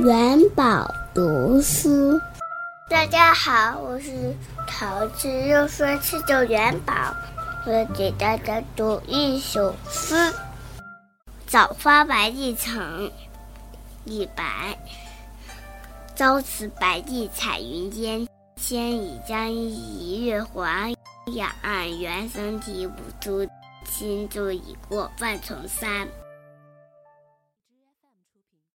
元宝读书大家好我是桃子又说吃着元宝我给大家读一首诗。早发白帝城李白朝辞白帝彩云间千里江陵一日还两岸猿声啼不住轻舟已过万重山